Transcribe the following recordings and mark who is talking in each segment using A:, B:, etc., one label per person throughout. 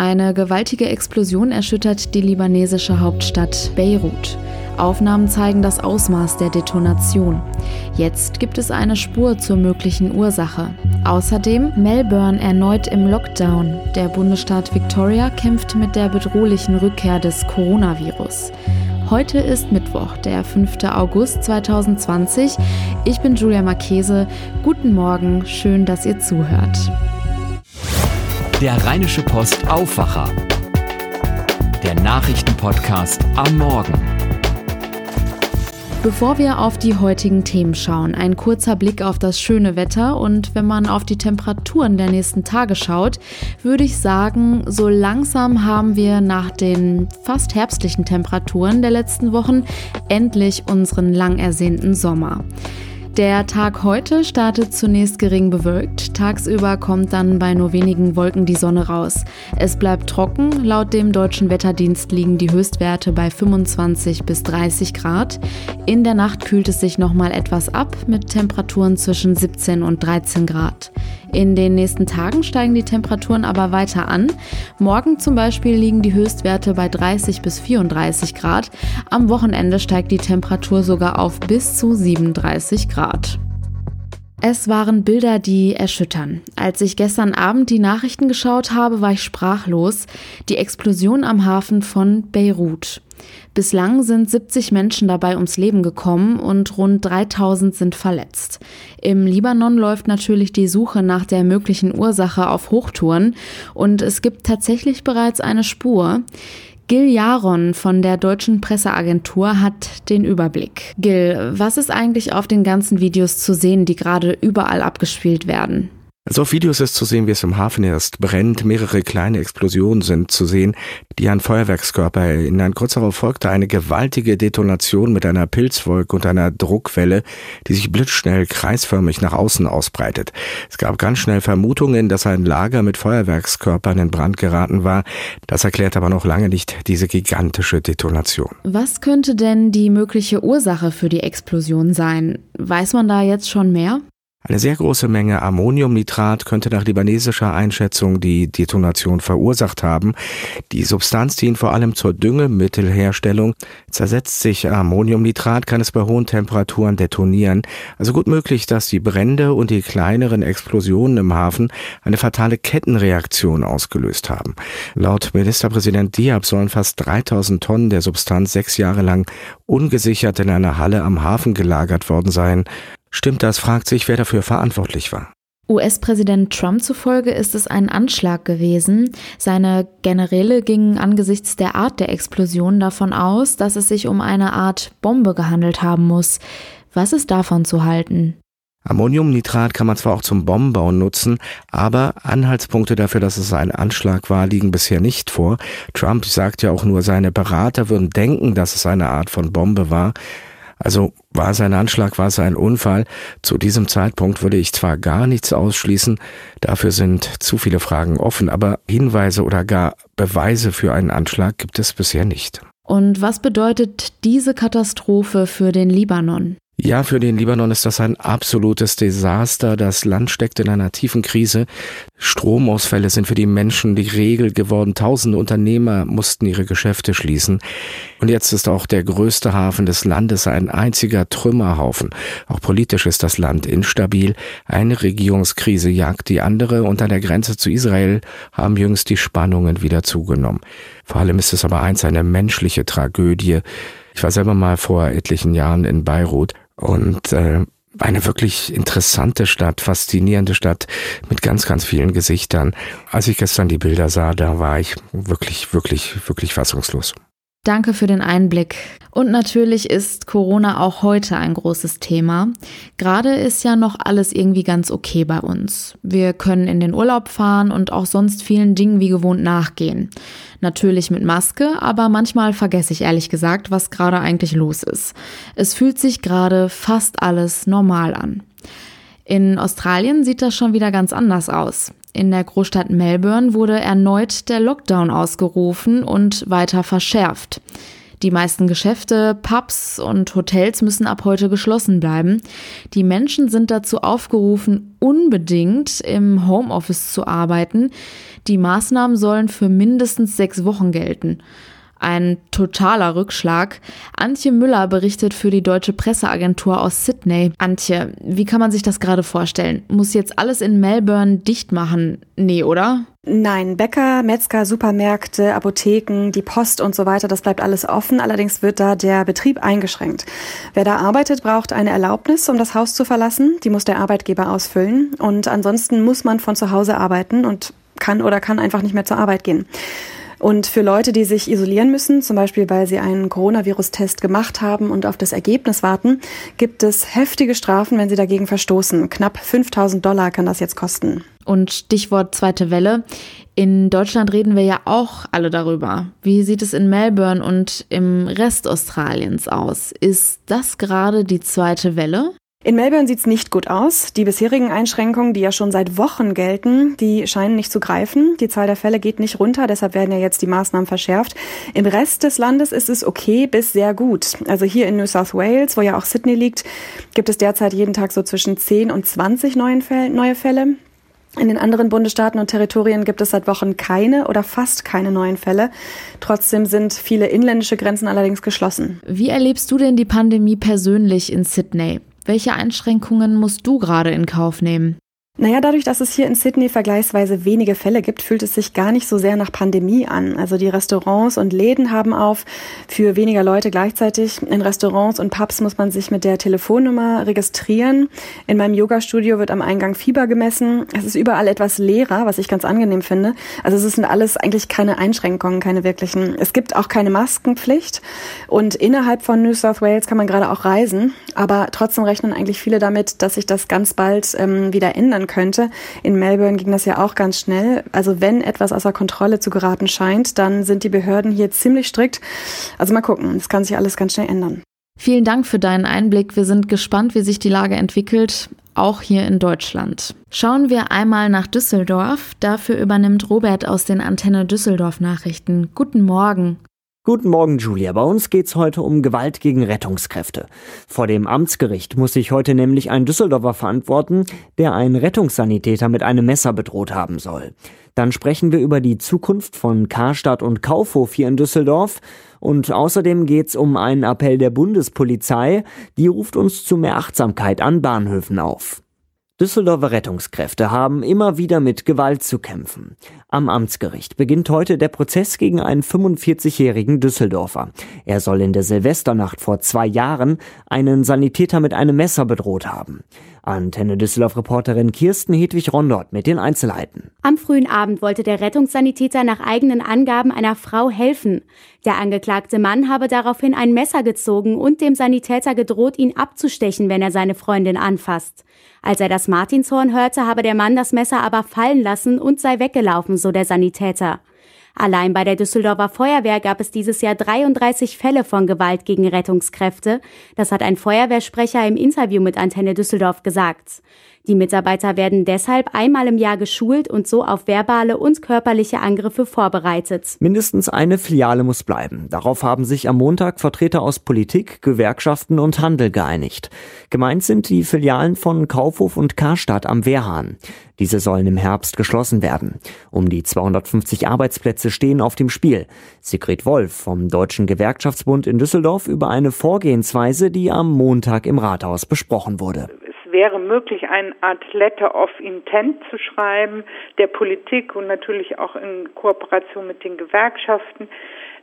A: Eine gewaltige Explosion erschüttert die libanesische Hauptstadt Beirut. Aufnahmen zeigen das Ausmaß der Detonation. Jetzt gibt es eine Spur zur möglichen Ursache. Außerdem Melbourne erneut im Lockdown. Der Bundesstaat Victoria kämpft mit der bedrohlichen Rückkehr des Coronavirus. Heute ist Mittwoch, der 5. August 2020. Ich bin Julia Marchese. Guten Morgen, schön, dass ihr zuhört.
B: Der Rheinische Post Aufwacher. Der Nachrichtenpodcast am Morgen.
A: Bevor wir auf die heutigen Themen schauen, ein kurzer Blick auf das schöne Wetter und wenn man auf die Temperaturen der nächsten Tage schaut, würde ich sagen, so langsam haben wir nach den fast herbstlichen Temperaturen der letzten Wochen endlich unseren lang ersehnten Sommer. Der Tag heute startet zunächst gering bewölkt. Tagsüber kommt dann bei nur wenigen Wolken die Sonne raus. Es bleibt trocken. Laut dem deutschen Wetterdienst liegen die Höchstwerte bei 25 bis 30 Grad. In der Nacht kühlt es sich nochmal etwas ab mit Temperaturen zwischen 17 und 13 Grad. In den nächsten Tagen steigen die Temperaturen aber weiter an. Morgen zum Beispiel liegen die Höchstwerte bei 30 bis 34 Grad. Am Wochenende steigt die Temperatur sogar auf bis zu 37 Grad. Es waren Bilder, die erschüttern. Als ich gestern Abend die Nachrichten geschaut habe, war ich sprachlos. Die Explosion am Hafen von Beirut. Bislang sind 70 Menschen dabei ums Leben gekommen und rund 3000 sind verletzt. Im Libanon läuft natürlich die Suche nach der möglichen Ursache auf Hochtouren und es gibt tatsächlich bereits eine Spur. Gil Jaron von der deutschen Presseagentur hat den Überblick. Gil, was ist eigentlich auf den ganzen Videos zu sehen, die gerade überall abgespielt werden?
C: Also auf Videos ist zu sehen, wie es im Hafen erst brennt. Mehrere kleine Explosionen sind zu sehen, die an Feuerwerkskörper erinnern. Kurz darauf folgte eine gewaltige Detonation mit einer Pilzwolke und einer Druckwelle, die sich blitzschnell kreisförmig nach außen ausbreitet. Es gab ganz schnell Vermutungen, dass ein Lager mit Feuerwerkskörpern in Brand geraten war. Das erklärt aber noch lange nicht diese gigantische Detonation.
A: Was könnte denn die mögliche Ursache für die Explosion sein? Weiß man da jetzt schon mehr?
C: Eine sehr große Menge Ammoniumnitrat könnte nach libanesischer Einschätzung die Detonation verursacht haben. Die Substanz dient vor allem zur Düngemittelherstellung. Zersetzt sich Ammoniumnitrat, kann es bei hohen Temperaturen detonieren. Also gut möglich, dass die Brände und die kleineren Explosionen im Hafen eine fatale Kettenreaktion ausgelöst haben. Laut Ministerpräsident Diab sollen fast 3000 Tonnen der Substanz sechs Jahre lang ungesichert in einer Halle am Hafen gelagert worden sein. Stimmt das, fragt sich, wer dafür verantwortlich war.
A: US-Präsident Trump zufolge ist es ein Anschlag gewesen. Seine Generäle gingen angesichts der Art der Explosion davon aus, dass es sich um eine Art Bombe gehandelt haben muss. Was ist davon zu halten?
C: Ammoniumnitrat kann man zwar auch zum Bombenbau nutzen, aber Anhaltspunkte dafür, dass es ein Anschlag war, liegen bisher nicht vor. Trump sagt ja auch nur, seine Berater würden denken, dass es eine Art von Bombe war. Also war es ein Anschlag, war es ein Unfall? Zu diesem Zeitpunkt würde ich zwar gar nichts ausschließen, dafür sind zu viele Fragen offen, aber Hinweise oder gar Beweise für einen Anschlag gibt es bisher nicht.
A: Und was bedeutet diese Katastrophe für den Libanon?
C: Ja, für den Libanon ist das ein absolutes Desaster. Das Land steckt in einer tiefen Krise. Stromausfälle sind für die Menschen die Regel geworden. Tausende Unternehmer mussten ihre Geschäfte schließen. Und jetzt ist auch der größte Hafen des Landes ein einziger Trümmerhaufen. Auch politisch ist das Land instabil. Eine Regierungskrise jagt die andere und an der Grenze zu Israel haben jüngst die Spannungen wieder zugenommen. Vor allem ist es aber eins eine menschliche Tragödie. Ich war selber mal vor etlichen Jahren in Beirut und äh, eine wirklich interessante Stadt, faszinierende Stadt mit ganz, ganz vielen Gesichtern. Als ich gestern die Bilder sah, da war ich wirklich, wirklich, wirklich fassungslos.
A: Danke für den Einblick. Und natürlich ist Corona auch heute ein großes Thema. Gerade ist ja noch alles irgendwie ganz okay bei uns. Wir können in den Urlaub fahren und auch sonst vielen Dingen wie gewohnt nachgehen. Natürlich mit Maske, aber manchmal vergesse ich ehrlich gesagt, was gerade eigentlich los ist. Es fühlt sich gerade fast alles normal an. In Australien sieht das schon wieder ganz anders aus. In der Großstadt Melbourne wurde erneut der Lockdown ausgerufen und weiter verschärft. Die meisten Geschäfte, Pubs und Hotels müssen ab heute geschlossen bleiben. Die Menschen sind dazu aufgerufen, unbedingt im Homeoffice zu arbeiten. Die Maßnahmen sollen für mindestens sechs Wochen gelten. Ein totaler Rückschlag. Antje Müller berichtet für die deutsche Presseagentur aus Sydney. Antje, wie kann man sich das gerade vorstellen? Muss jetzt alles in Melbourne dicht machen? Nee, oder?
D: Nein, Bäcker, Metzger, Supermärkte, Apotheken, die Post und so weiter, das bleibt alles offen. Allerdings wird da der Betrieb eingeschränkt. Wer da arbeitet, braucht eine Erlaubnis, um das Haus zu verlassen. Die muss der Arbeitgeber ausfüllen. Und ansonsten muss man von zu Hause arbeiten und kann oder kann einfach nicht mehr zur Arbeit gehen. Und für Leute, die sich isolieren müssen, zum Beispiel weil sie einen Coronavirus-Test gemacht haben und auf das Ergebnis warten, gibt es heftige Strafen, wenn sie dagegen verstoßen. Knapp 5000 Dollar kann das jetzt kosten.
A: Und Stichwort zweite Welle. In Deutschland reden wir ja auch alle darüber. Wie sieht es in Melbourne und im Rest Australiens aus? Ist das gerade die zweite Welle?
D: In Melbourne sieht's nicht gut aus. Die bisherigen Einschränkungen, die ja schon seit Wochen gelten, die scheinen nicht zu greifen. Die Zahl der Fälle geht nicht runter, deshalb werden ja jetzt die Maßnahmen verschärft. Im Rest des Landes ist es okay bis sehr gut. Also hier in New South Wales, wo ja auch Sydney liegt, gibt es derzeit jeden Tag so zwischen 10 und 20 neue Fälle. In den anderen Bundesstaaten und Territorien gibt es seit Wochen keine oder fast keine neuen Fälle. Trotzdem sind viele inländische Grenzen allerdings geschlossen.
A: Wie erlebst du denn die Pandemie persönlich in Sydney? Welche Einschränkungen musst du gerade in Kauf nehmen?
D: Naja, dadurch, dass es hier in Sydney vergleichsweise wenige Fälle gibt, fühlt es sich gar nicht so sehr nach Pandemie an. Also die Restaurants und Läden haben auf für weniger Leute gleichzeitig. In Restaurants und Pubs muss man sich mit der Telefonnummer registrieren. In meinem Yoga-Studio wird am Eingang Fieber gemessen. Es ist überall etwas leerer, was ich ganz angenehm finde. Also es sind alles eigentlich keine Einschränkungen, keine wirklichen. Es gibt auch keine Maskenpflicht. Und innerhalb von New South Wales kann man gerade auch reisen. Aber trotzdem rechnen eigentlich viele damit, dass sich das ganz bald ähm, wieder ändern könnte. In Melbourne ging das ja auch ganz schnell. Also wenn etwas außer Kontrolle zu geraten scheint, dann sind die Behörden hier ziemlich strikt. Also mal gucken, es kann sich alles ganz schnell ändern.
A: Vielen Dank für deinen Einblick. Wir sind gespannt, wie sich die Lage entwickelt, auch hier in Deutschland. Schauen wir einmal nach Düsseldorf. Dafür übernimmt Robert aus den Antenne Düsseldorf Nachrichten. Guten Morgen.
E: Guten Morgen, Julia. Bei uns geht's heute um Gewalt gegen Rettungskräfte. Vor dem Amtsgericht muss sich heute nämlich ein Düsseldorfer verantworten, der einen Rettungssanitäter mit einem Messer bedroht haben soll. Dann sprechen wir über die Zukunft von Karstadt und Kaufhof hier in Düsseldorf. Und außerdem geht's um einen Appell der Bundespolizei. Die ruft uns zu mehr Achtsamkeit an Bahnhöfen auf. Düsseldorfer Rettungskräfte haben immer wieder mit Gewalt zu kämpfen. Am Amtsgericht beginnt heute der Prozess gegen einen 45-jährigen Düsseldorfer. Er soll in der Silvesternacht vor zwei Jahren einen Sanitäter mit einem Messer bedroht haben. Antenne Düsseldorf-Reporterin Kirsten Hedwig Rondort mit den Einzelheiten.
F: Am frühen Abend wollte der Rettungssanitäter nach eigenen Angaben einer Frau helfen. Der angeklagte Mann habe daraufhin ein Messer gezogen und dem Sanitäter gedroht, ihn abzustechen, wenn er seine Freundin anfasst. Als er das Martinshorn hörte, habe der Mann das Messer aber fallen lassen und sei weggelaufen, so der Sanitäter. Allein bei der Düsseldorfer Feuerwehr gab es dieses Jahr 33 Fälle von Gewalt gegen Rettungskräfte. Das hat ein Feuerwehrsprecher im Interview mit Antenne Düsseldorf gesagt. Die Mitarbeiter werden deshalb einmal im Jahr geschult und so auf verbale und körperliche Angriffe vorbereitet.
E: Mindestens eine Filiale muss bleiben. Darauf haben sich am Montag Vertreter aus Politik, Gewerkschaften und Handel geeinigt. Gemeint sind die Filialen von Kaufhof und Karstadt am Wehrhahn. Diese sollen im Herbst geschlossen werden. Um die 250 Arbeitsplätze stehen auf dem Spiel. Sigrid Wolf vom Deutschen Gewerkschaftsbund in Düsseldorf über eine Vorgehensweise, die am Montag im Rathaus besprochen wurde
G: wäre möglich, eine Art Letter of Intent zu schreiben, der Politik und natürlich auch in Kooperation mit den Gewerkschaften,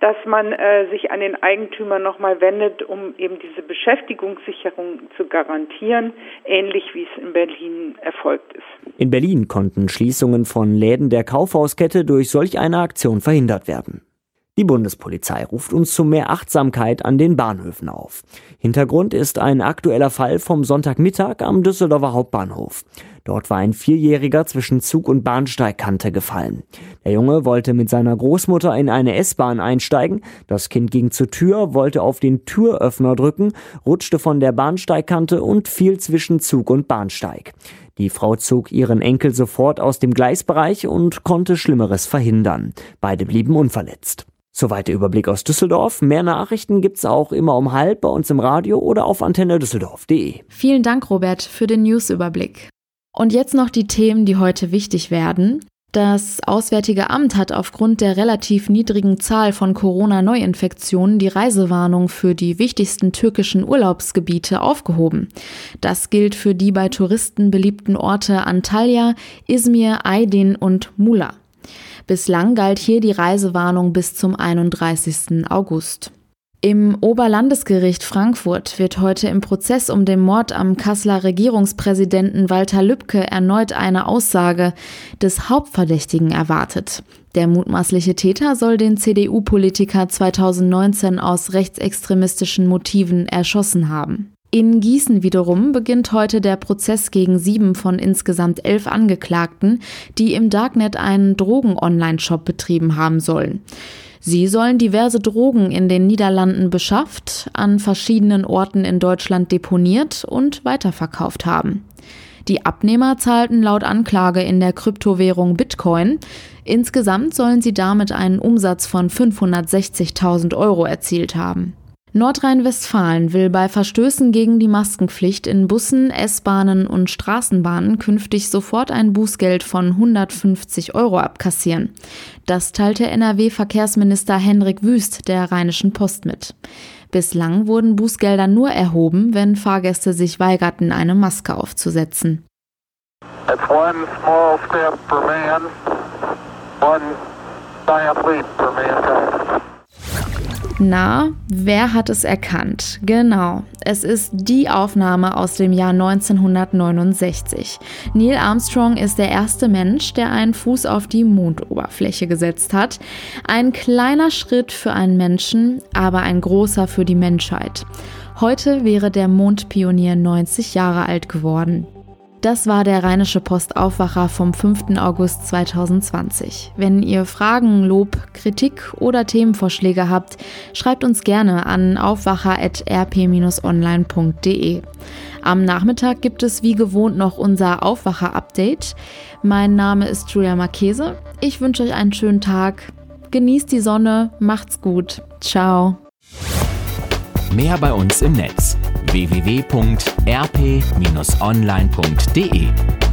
G: dass man äh, sich an den Eigentümer nochmal wendet, um eben diese Beschäftigungssicherung zu garantieren, ähnlich wie es in Berlin erfolgt ist.
E: In Berlin konnten Schließungen von Läden der Kaufhauskette durch solch eine Aktion verhindert werden. Die Bundespolizei ruft uns zu mehr Achtsamkeit an den Bahnhöfen auf. Hintergrund ist ein aktueller Fall vom Sonntagmittag am Düsseldorfer Hauptbahnhof. Dort war ein Vierjähriger zwischen Zug und Bahnsteigkante gefallen. Der Junge wollte mit seiner Großmutter in eine S-Bahn einsteigen. Das Kind ging zur Tür, wollte auf den Türöffner drücken, rutschte von der Bahnsteigkante und fiel zwischen Zug und Bahnsteig. Die Frau zog ihren Enkel sofort aus dem Gleisbereich und konnte Schlimmeres verhindern. Beide blieben unverletzt. Soweit der Überblick aus Düsseldorf. Mehr Nachrichten gibt's auch immer um halb bei uns im Radio oder auf antennedüsseldorf.de.
A: Vielen Dank, Robert, für den Newsüberblick. Und jetzt noch die Themen, die heute wichtig werden. Das Auswärtige Amt hat aufgrund der relativ niedrigen Zahl von Corona-Neuinfektionen die Reisewarnung für die wichtigsten türkischen Urlaubsgebiete aufgehoben. Das gilt für die bei Touristen beliebten Orte Antalya, Izmir, Aydin und Mula. Bislang galt hier die Reisewarnung bis zum 31. August. Im Oberlandesgericht Frankfurt wird heute im Prozess um den Mord am Kasseler Regierungspräsidenten Walter Lübcke erneut eine Aussage des Hauptverdächtigen erwartet. Der mutmaßliche Täter soll den CDU-Politiker 2019 aus rechtsextremistischen Motiven erschossen haben. In Gießen wiederum beginnt heute der Prozess gegen sieben von insgesamt elf Angeklagten, die im Darknet einen Drogen-Online-Shop betrieben haben sollen. Sie sollen diverse Drogen in den Niederlanden beschafft, an verschiedenen Orten in Deutschland deponiert und weiterverkauft haben. Die Abnehmer zahlten laut Anklage in der Kryptowährung Bitcoin. Insgesamt sollen sie damit einen Umsatz von 560.000 Euro erzielt haben. Nordrhein-Westfalen will bei Verstößen gegen die Maskenpflicht in Bussen, S-Bahnen und Straßenbahnen künftig sofort ein Bußgeld von 150 Euro abkassieren. Das teilte NRW-Verkehrsminister Henrik Wüst der Rheinischen Post mit. Bislang wurden Bußgelder nur erhoben, wenn Fahrgäste sich weigerten, eine Maske aufzusetzen. It's one small step for man, one giant leap for mankind. Na, wer hat es erkannt? Genau, es ist die Aufnahme aus dem Jahr 1969. Neil Armstrong ist der erste Mensch, der einen Fuß auf die Mondoberfläche gesetzt hat. Ein kleiner Schritt für einen Menschen, aber ein großer für die Menschheit. Heute wäre der Mondpionier 90 Jahre alt geworden. Das war der Rheinische Post Aufwacher vom 5. August 2020. Wenn ihr Fragen, Lob, Kritik oder Themenvorschläge habt, schreibt uns gerne an aufwacher.rp-online.de. Am Nachmittag gibt es wie gewohnt noch unser Aufwacher-Update. Mein Name ist Julia Marchese. Ich wünsche euch einen schönen Tag. Genießt die Sonne, macht's gut. Ciao.
B: Mehr bei uns im Netz www.rp-online.de